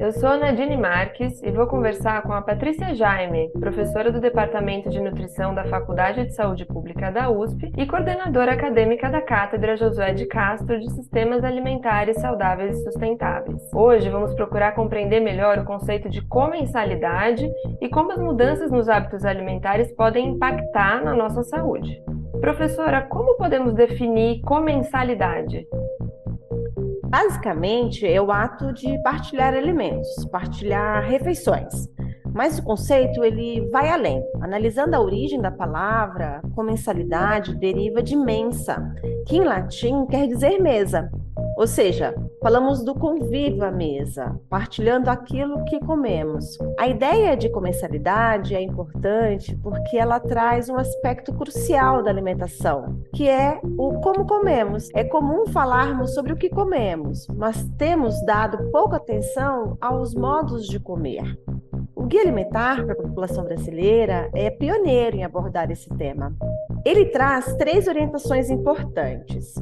eu sou a Nadine Marques e vou conversar com a Patrícia Jaime, professora do Departamento de Nutrição da Faculdade de Saúde Pública da USP e coordenadora acadêmica da Cátedra Josué de Castro de Sistemas Alimentares Saudáveis e Sustentáveis. Hoje vamos procurar compreender melhor o conceito de comensalidade e como as mudanças nos hábitos alimentares podem impactar na nossa saúde. Professora, como podemos definir comensalidade? Basicamente, é o ato de partilhar alimentos, partilhar refeições. Mas o conceito ele vai além. Analisando a origem da palavra, comensalidade deriva de mensa, que em latim quer dizer mesa, ou seja, falamos do convívio à mesa, partilhando aquilo que comemos. A ideia de comensalidade é importante porque ela traz um aspecto crucial da alimentação, que é o como comemos. É comum falarmos sobre o que comemos, mas temos dado pouca atenção aos modos de comer. O Guia Alimentar para a População Brasileira é pioneiro em abordar esse tema. Ele traz três orientações importantes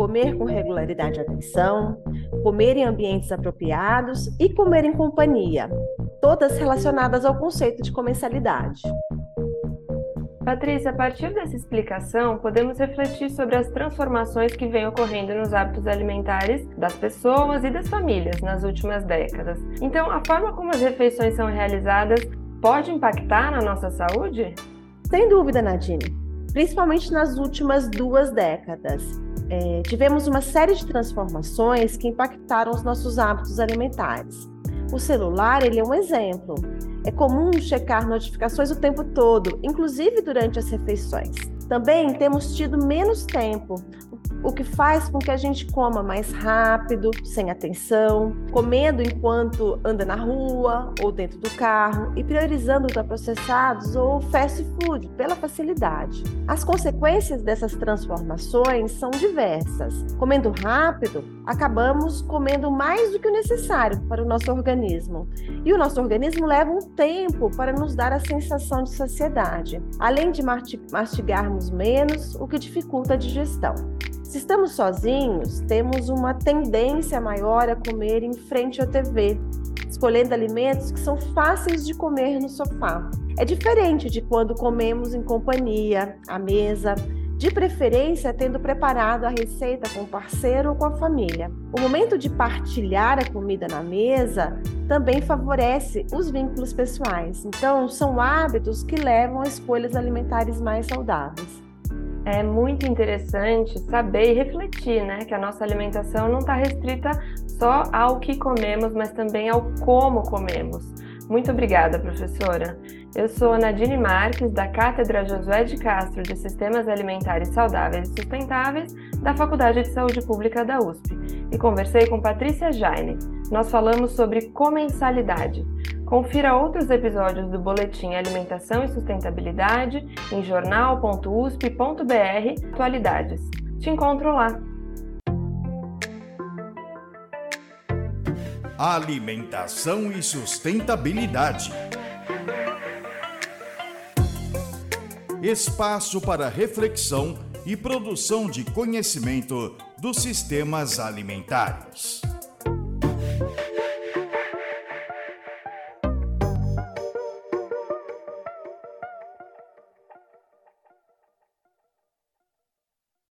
comer com regularidade e atenção, comer em ambientes apropriados e comer em companhia, todas relacionadas ao conceito de comensalidade. Patrícia, a partir dessa explicação, podemos refletir sobre as transformações que vêm ocorrendo nos hábitos alimentares das pessoas e das famílias nas últimas décadas. Então, a forma como as refeições são realizadas pode impactar na nossa saúde? Sem dúvida, Nadine, principalmente nas últimas duas décadas é, tivemos uma série de transformações que impactaram os nossos hábitos alimentares. O celular ele é um exemplo. É comum checar notificações o tempo todo, inclusive durante as refeições. Também temos tido menos tempo, o que faz com que a gente coma mais rápido, sem atenção, comendo enquanto anda na rua ou dentro do carro e priorizando ultraprocessados ou fast food pela facilidade. As consequências dessas transformações são diversas. Comendo rápido, acabamos comendo mais do que o necessário para o nosso organismo. E o nosso organismo leva um tempo para nos dar a sensação de saciedade, além de mastigarmos menos, o que dificulta a digestão. Se estamos sozinhos, temos uma tendência maior a comer em frente à TV, escolhendo alimentos que são fáceis de comer no sofá. É diferente de quando comemos em companhia, à mesa, de preferência tendo preparado a receita com o parceiro ou com a família. O momento de partilhar a comida na mesa também favorece os vínculos pessoais. Então, são hábitos que levam a escolhas alimentares mais saudáveis é muito interessante saber e refletir, né, que a nossa alimentação não está restrita só ao que comemos, mas também ao como comemos. Muito obrigada, professora. Eu sou Nadine Marques, da Cátedra Josué de Castro de Sistemas Alimentares Saudáveis e Sustentáveis, da Faculdade de Saúde Pública da USP, e conversei com Patrícia Jaine. Nós falamos sobre comensalidade Confira outros episódios do Boletim Alimentação e Sustentabilidade em jornal.usp.br Atualidades. Te encontro lá. Alimentação e sustentabilidade. Espaço para reflexão e produção de conhecimento dos sistemas alimentares.